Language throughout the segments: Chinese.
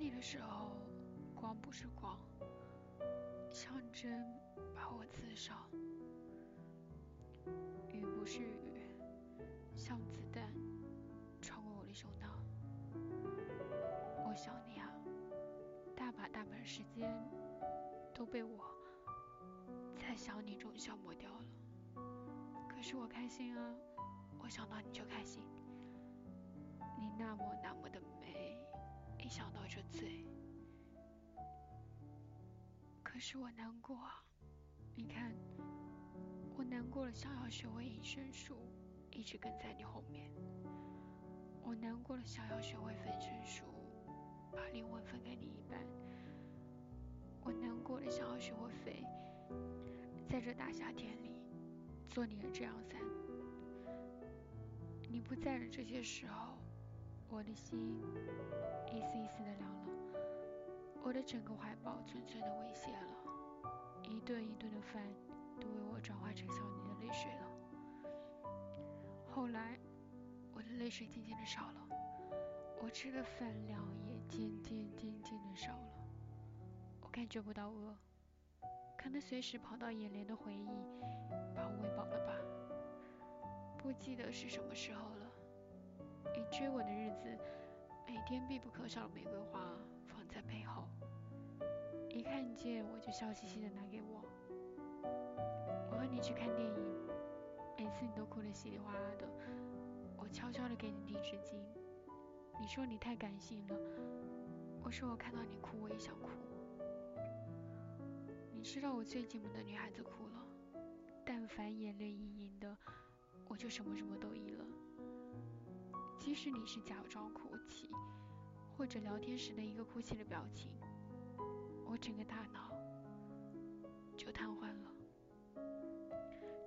你的时候，光不是光，像针把我刺伤；雨不是雨，像子弹穿过我的胸膛。我想你啊，大把大把的时间都被我在想你中消磨掉了。可是我开心啊，我想到你就开心。你那么那么的美，想到就醉。可是我难过啊，你看，我难过了，想要学会隐身术，一直跟在你后面。我难过了，想要学会分身术，把灵魂分给你一半。我难过了，想要学会飞，在这大夏天里做你的遮阳伞。你不在的这些时候。我的心一丝一丝的凉了，我的整个怀抱寸寸的猥亵了，一顿一顿的饭都为我转化成想你的泪水了。后来，我的泪水渐渐的少了，我吃的饭量也渐渐渐渐的少了，我感觉不到饿，可能随时跑到眼帘的回忆把我喂饱了吧，不记得是什么时候了。你追我的日子，每天必不可少的玫瑰花放在背后，一看见我就笑嘻嘻的拿给我。我和你去看电影，每次你都哭得稀里哗啦的，我悄悄的给你递纸巾。你说你太感性了，我说我看到你哭我也想哭。你知道我最寂寞的女孩子哭了，但凡眼泪盈盈的，我就什么什么都依了。即使你是假装哭泣，或者聊天时的一个哭泣的表情，我整个大脑就瘫痪了。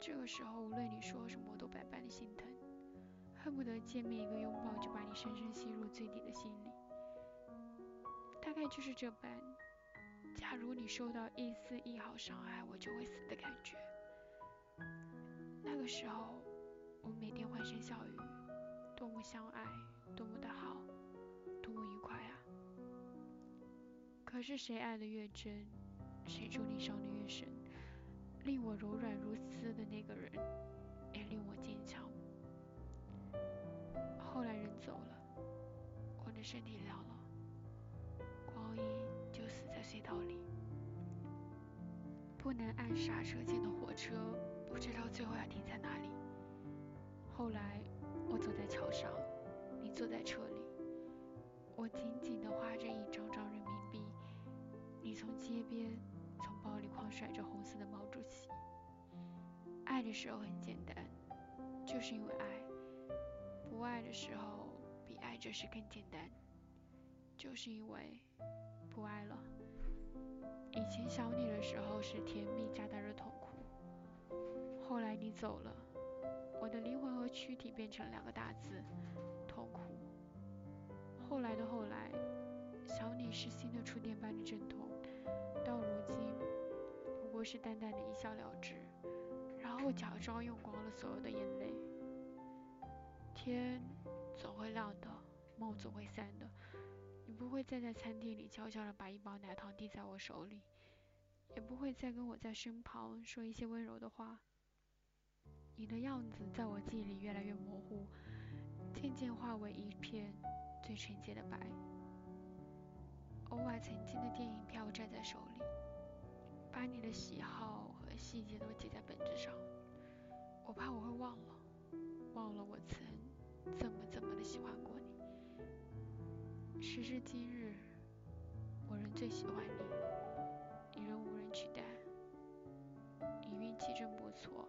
这个时候，无论你说什么，我都百般的心疼，恨不得见面一个拥抱就把你深深吸入最底的心里。大概就是这般，假如你受到一丝一毫伤害，我就会死的感觉。那个时候，我每天欢声笑语。多么相爱，多么的好，多么愉快啊！可是谁爱的越真，谁注定伤的越深。令我柔软如丝的那个人，也令我坚强。后来人走了，我的身体凉了，光阴就死在隧道里。不能按刹车键的火车，不知道最后要停在哪里。后来。坐在桥上，你坐在车里，我紧紧地画着一张张人民币，你从街边从包里狂甩着红色的毛主席。爱的时候很简单，就是因为爱；不爱的时候比爱这事更简单，就是因为不爱了。以前想你的时候是甜蜜夹带着痛苦，后来你走了。我的灵魂和躯体变成两个大字：痛苦。后来的后来，想你是新的触电般的阵痛，到如今不过是淡淡的一笑了之，然后假装用光了所有的眼泪。天总会亮的，梦总会散的。你不会再在餐厅里悄悄地把一包奶糖递在我手里，也不会再跟我在身旁说一些温柔的话。你的样子在我记忆里越来越模糊，渐渐化为一片最纯洁的白。偶尔曾经的电影票站在手里，把你的喜好和细节都记在本子上。我怕我会忘了，忘了我曾怎么怎么的喜欢过你。时至今日，我仍最喜欢你，你仍无人取代。你运气真不错。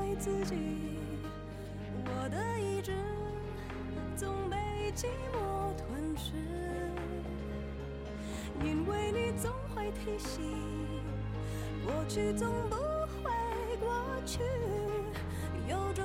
为自己，我的意志总被寂寞吞噬，因为你总会提醒，过去总不会过去，有种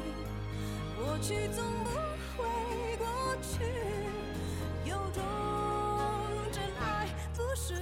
过去总不会过去，有种真爱不是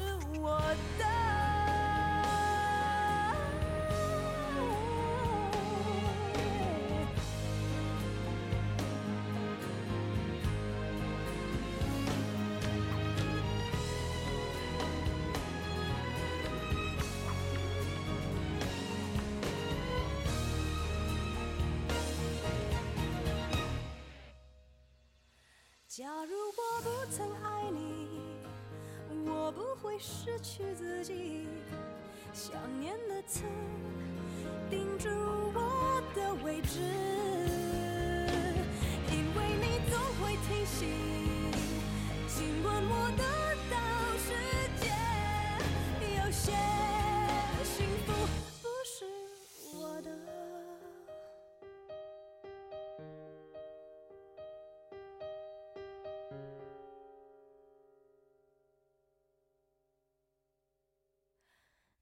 曾爱你，我不会失去自己。想念的刺钉住我的位置，因为你总会提醒，尽管我的